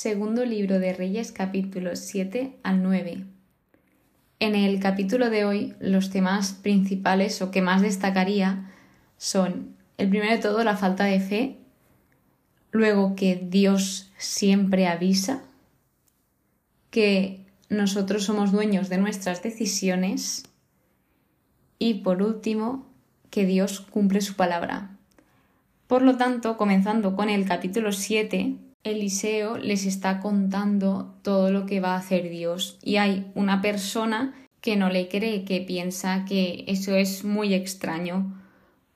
Segundo libro de Reyes capítulos 7 al 9. En el capítulo de hoy los temas principales o que más destacaría son el primero de todo la falta de fe, luego que Dios siempre avisa, que nosotros somos dueños de nuestras decisiones y por último que Dios cumple su palabra. Por lo tanto, comenzando con el capítulo 7, Eliseo les está contando todo lo que va a hacer Dios y hay una persona que no le cree, que piensa que eso es muy extraño.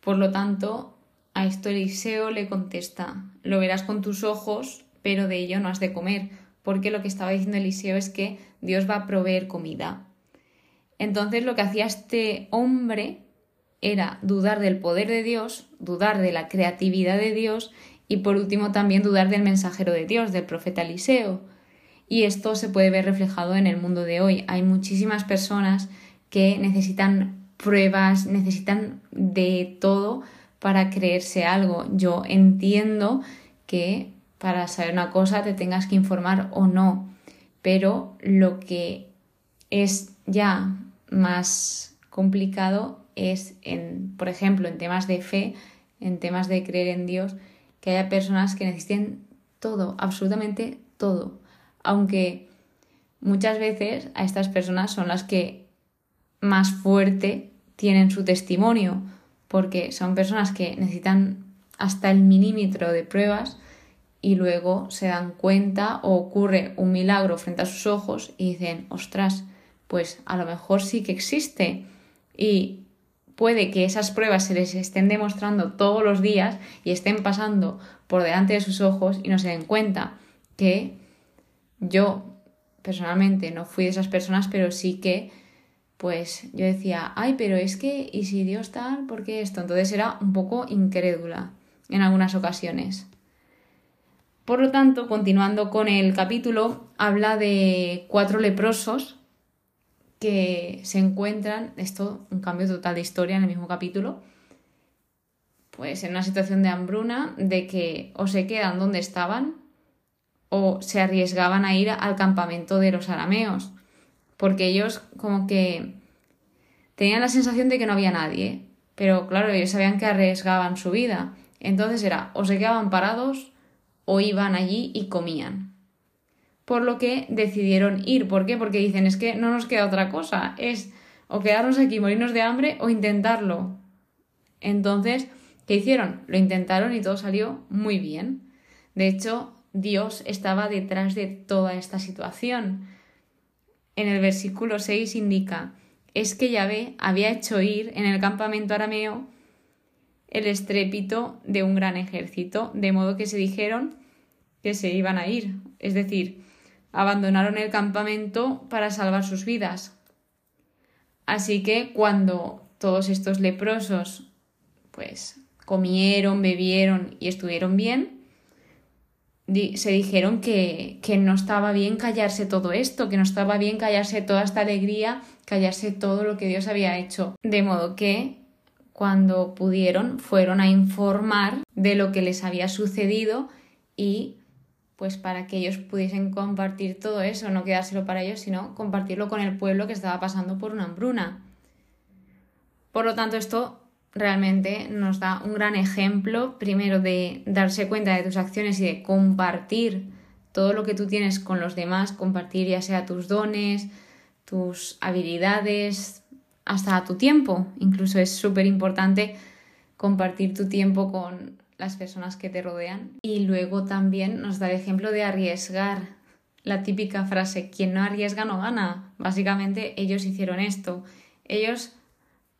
Por lo tanto, a esto Eliseo le contesta, lo verás con tus ojos, pero de ello no has de comer, porque lo que estaba diciendo Eliseo es que Dios va a proveer comida. Entonces lo que hacía este hombre era dudar del poder de Dios, dudar de la creatividad de Dios y por último también dudar del mensajero de Dios, del profeta Eliseo. Y esto se puede ver reflejado en el mundo de hoy. Hay muchísimas personas que necesitan pruebas, necesitan de todo para creerse algo. Yo entiendo que para saber una cosa te tengas que informar o no, pero lo que es ya más complicado es en, por ejemplo, en temas de fe, en temas de creer en Dios, que haya personas que necesiten todo, absolutamente todo. Aunque muchas veces a estas personas son las que más fuerte tienen su testimonio, porque son personas que necesitan hasta el milímetro de pruebas y luego se dan cuenta o ocurre un milagro frente a sus ojos y dicen, ostras, pues a lo mejor sí que existe. Y puede que esas pruebas se les estén demostrando todos los días y estén pasando por delante de sus ojos y no se den cuenta que yo personalmente no fui de esas personas, pero sí que pues yo decía, ay, pero es que, ¿y si Dios tal? ¿Por qué esto? Entonces era un poco incrédula en algunas ocasiones. Por lo tanto, continuando con el capítulo, habla de cuatro leprosos que se encuentran, esto un cambio total de historia en el mismo capítulo, pues en una situación de hambruna, de que o se quedan donde estaban o se arriesgaban a ir al campamento de los arameos, porque ellos como que tenían la sensación de que no había nadie, pero claro, ellos sabían que arriesgaban su vida, entonces era o se quedaban parados o iban allí y comían por lo que decidieron ir. ¿Por qué? Porque dicen, es que no nos queda otra cosa, es o quedarnos aquí, morirnos de hambre o intentarlo. Entonces, ¿qué hicieron? Lo intentaron y todo salió muy bien. De hecho, Dios estaba detrás de toda esta situación. En el versículo 6 indica, es que Yahvé había hecho ir en el campamento arameo el estrépito de un gran ejército, de modo que se dijeron que se iban a ir. Es decir, abandonaron el campamento para salvar sus vidas. Así que cuando todos estos leprosos pues comieron, bebieron y estuvieron bien, se dijeron que, que no estaba bien callarse todo esto, que no estaba bien callarse toda esta alegría, callarse todo lo que Dios había hecho. De modo que cuando pudieron fueron a informar de lo que les había sucedido y pues para que ellos pudiesen compartir todo eso, no quedárselo para ellos, sino compartirlo con el pueblo que estaba pasando por una hambruna. Por lo tanto, esto realmente nos da un gran ejemplo, primero de darse cuenta de tus acciones y de compartir todo lo que tú tienes con los demás, compartir ya sea tus dones, tus habilidades, hasta tu tiempo. Incluso es súper importante compartir tu tiempo con las personas que te rodean. Y luego también nos da el ejemplo de arriesgar. La típica frase, quien no arriesga no gana. Básicamente ellos hicieron esto. Ellos,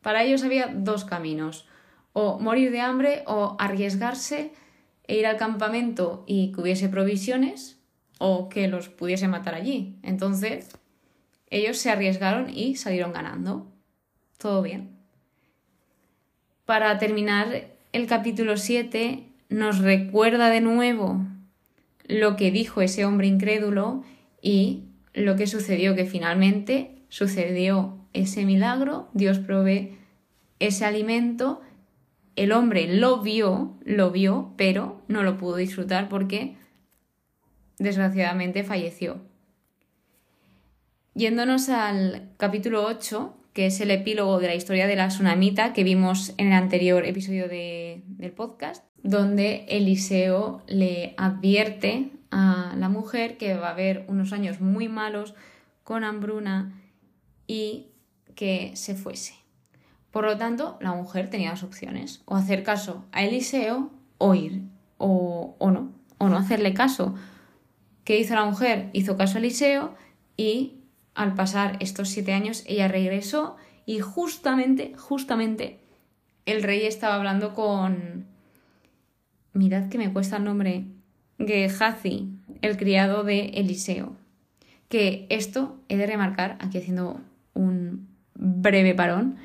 para ellos había dos caminos. O morir de hambre o arriesgarse e ir al campamento y que hubiese provisiones o que los pudiese matar allí. Entonces, ellos se arriesgaron y salieron ganando. Todo bien. Para terminar el capítulo 7 nos recuerda de nuevo lo que dijo ese hombre incrédulo y lo que sucedió, que finalmente sucedió ese milagro, Dios provee ese alimento, el hombre lo vio, lo vio, pero no lo pudo disfrutar porque desgraciadamente falleció. Yéndonos al capítulo 8, que es el epílogo de la historia de la tsunamita que vimos en el anterior episodio del podcast, donde Eliseo le advierte a la mujer que va a haber unos años muy malos con hambruna y que se fuese. Por lo tanto, la mujer tenía dos opciones, o hacer caso a Eliseo o ir, o, o no, o no hacerle caso. ¿Qué hizo la mujer? Hizo caso a Eliseo y al pasar estos siete años ella regresó y justamente, justamente, el rey estaba hablando con... Mirad que me cuesta el nombre. Gehazi, el criado de Eliseo. Que esto he de remarcar, aquí haciendo un breve parón,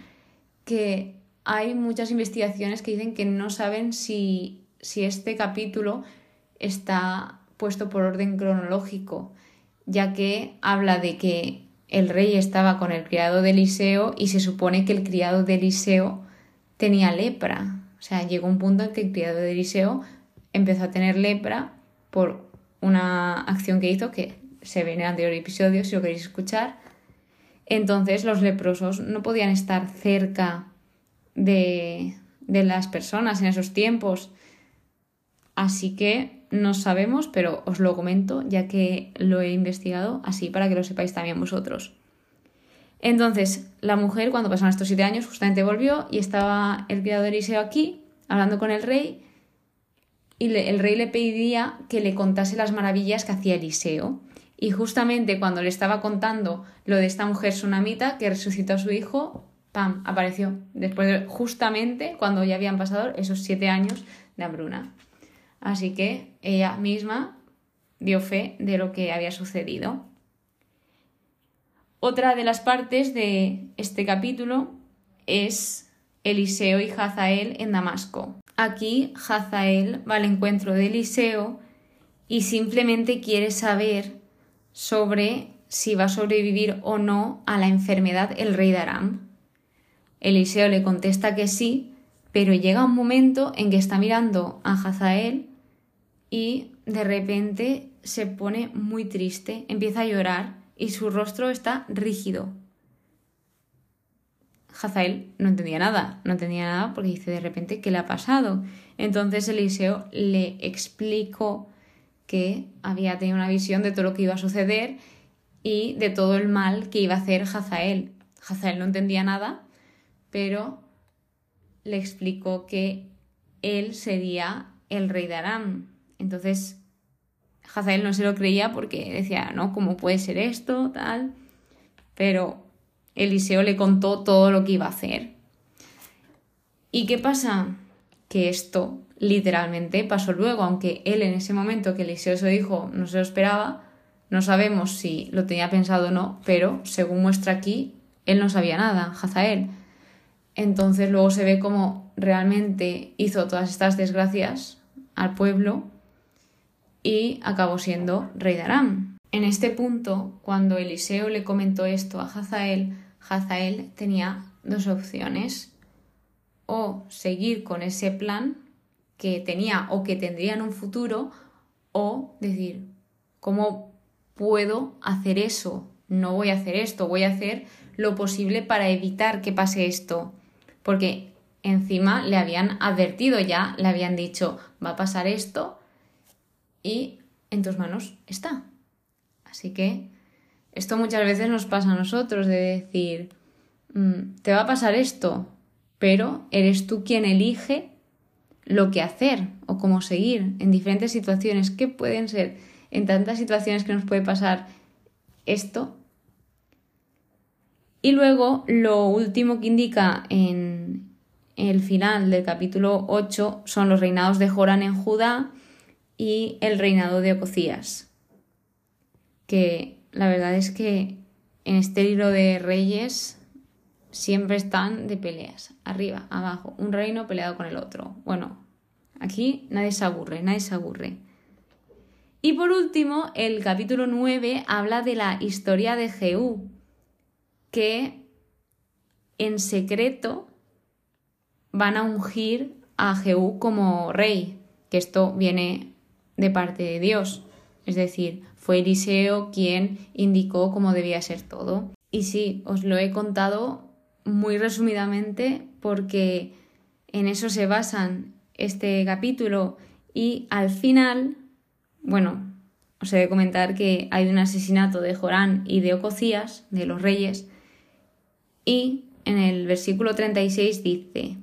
que hay muchas investigaciones que dicen que no saben si, si este capítulo está puesto por orden cronológico, ya que habla de que el rey estaba con el criado de Eliseo y se supone que el criado de Eliseo tenía lepra. O sea, llegó un punto en que el criado de Eliseo empezó a tener lepra por una acción que hizo que se ve en el anterior episodio, si lo queréis escuchar. Entonces los leprosos no podían estar cerca de, de las personas en esos tiempos. Así que no sabemos, pero os lo comento ya que lo he investigado así para que lo sepáis también vosotros. Entonces, la mujer, cuando pasaron estos siete años, justamente volvió y estaba el criado de Eliseo aquí, hablando con el rey, y el rey le pedía que le contase las maravillas que hacía Eliseo. Y justamente cuando le estaba contando lo de esta mujer sunamita que resucitó a su hijo, ¡pam! apareció. Después, justamente cuando ya habían pasado esos siete años de hambruna. Así que ella misma dio fe de lo que había sucedido. Otra de las partes de este capítulo es Eliseo y Hazael en Damasco. Aquí Hazael va al encuentro de Eliseo y simplemente quiere saber sobre si va a sobrevivir o no a la enfermedad el rey de Aram. Eliseo le contesta que sí, pero llega un momento en que está mirando a Hazael y de repente se pone muy triste, empieza a llorar y su rostro está rígido. Hazael no entendía nada, no entendía nada porque dice de repente qué le ha pasado. Entonces Eliseo le explicó que había tenido una visión de todo lo que iba a suceder y de todo el mal que iba a hacer Hazael. Hazael no entendía nada, pero le explicó que él sería el rey de Aram, entonces, Hazael no se lo creía porque decía, no, ¿cómo puede ser esto? Tal. Pero Eliseo le contó todo lo que iba a hacer. ¿Y qué pasa? Que esto literalmente pasó luego, aunque él en ese momento que Eliseo se dijo no se lo esperaba, no sabemos si lo tenía pensado o no, pero según muestra aquí, él no sabía nada, Hazael. Entonces luego se ve cómo realmente hizo todas estas desgracias al pueblo y acabó siendo rey de Aram. En este punto, cuando Eliseo le comentó esto a Hazael, Hazael tenía dos opciones. O seguir con ese plan que tenía o que tendría en un futuro, o decir, ¿cómo puedo hacer eso? No voy a hacer esto, voy a hacer lo posible para evitar que pase esto. Porque encima le habían advertido ya, le habían dicho, va a pasar esto, y en tus manos está. Así que esto muchas veces nos pasa a nosotros de decir, mm, te va a pasar esto, pero eres tú quien elige lo que hacer o cómo seguir en diferentes situaciones. ¿Qué pueden ser en tantas situaciones que nos puede pasar esto? Y luego lo último que indica en el final del capítulo 8 son los reinados de Joran en Judá y el reinado de Ococías, que la verdad es que en este libro de reyes siempre están de peleas, arriba, abajo, un reino peleado con el otro. Bueno, aquí nadie se aburre, nadie se aburre. Y por último, el capítulo 9 habla de la historia de Jehú, que en secreto van a ungir a Jehú como rey, que esto viene de parte de Dios. Es decir, fue Eliseo quien indicó cómo debía ser todo. Y sí, os lo he contado muy resumidamente porque en eso se basan este capítulo y al final, bueno, os he de comentar que hay un asesinato de Jorán y de Ococías, de los reyes, y en el versículo 36 dice,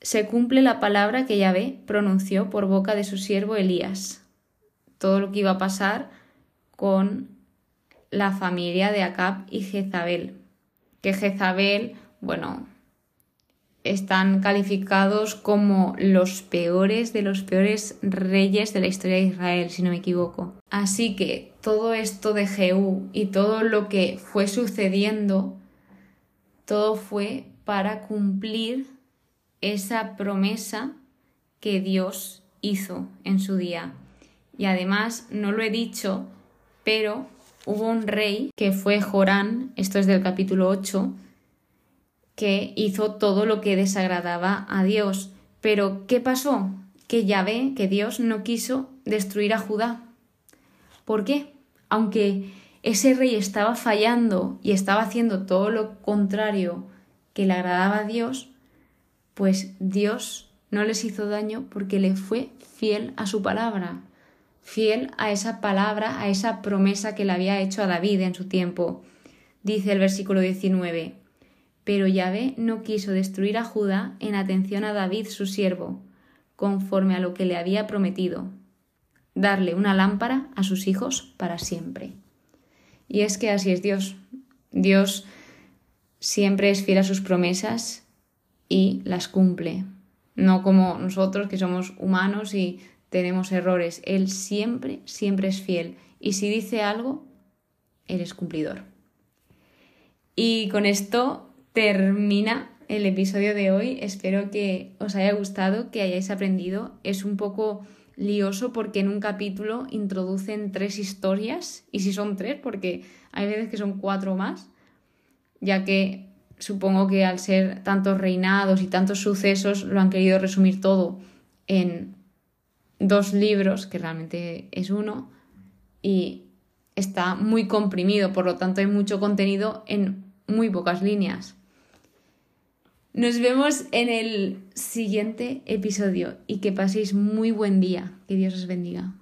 se cumple la palabra que Yahvé pronunció por boca de su siervo Elías. Todo lo que iba a pasar con la familia de Acab y Jezabel. Que Jezabel, bueno, están calificados como los peores de los peores reyes de la historia de Israel, si no me equivoco. Así que todo esto de Jehú y todo lo que fue sucediendo, todo fue para cumplir esa promesa que Dios hizo en su día. Y además, no lo he dicho, pero hubo un rey que fue Jorán, esto es del capítulo 8, que hizo todo lo que desagradaba a Dios. Pero, ¿qué pasó? Que ya ve que Dios no quiso destruir a Judá. ¿Por qué? Aunque ese rey estaba fallando y estaba haciendo todo lo contrario que le agradaba a Dios, pues Dios no les hizo daño porque le fue fiel a su palabra, fiel a esa palabra, a esa promesa que le había hecho a David en su tiempo. Dice el versículo 19, pero Yahvé no quiso destruir a Judá en atención a David su siervo, conforme a lo que le había prometido, darle una lámpara a sus hijos para siempre. Y es que así es Dios. Dios siempre es fiel a sus promesas y las cumple. No como nosotros que somos humanos y tenemos errores. Él siempre, siempre es fiel. Y si dice algo, Él es cumplidor. Y con esto termina el episodio de hoy. Espero que os haya gustado, que hayáis aprendido. Es un poco lioso porque en un capítulo introducen tres historias, y si son tres, porque hay veces que son cuatro más, ya que supongo que al ser tantos reinados y tantos sucesos lo han querido resumir todo en dos libros, que realmente es uno, y está muy comprimido, por lo tanto hay mucho contenido en muy pocas líneas. Nos vemos en el siguiente episodio y que paséis muy buen día. Que Dios os bendiga.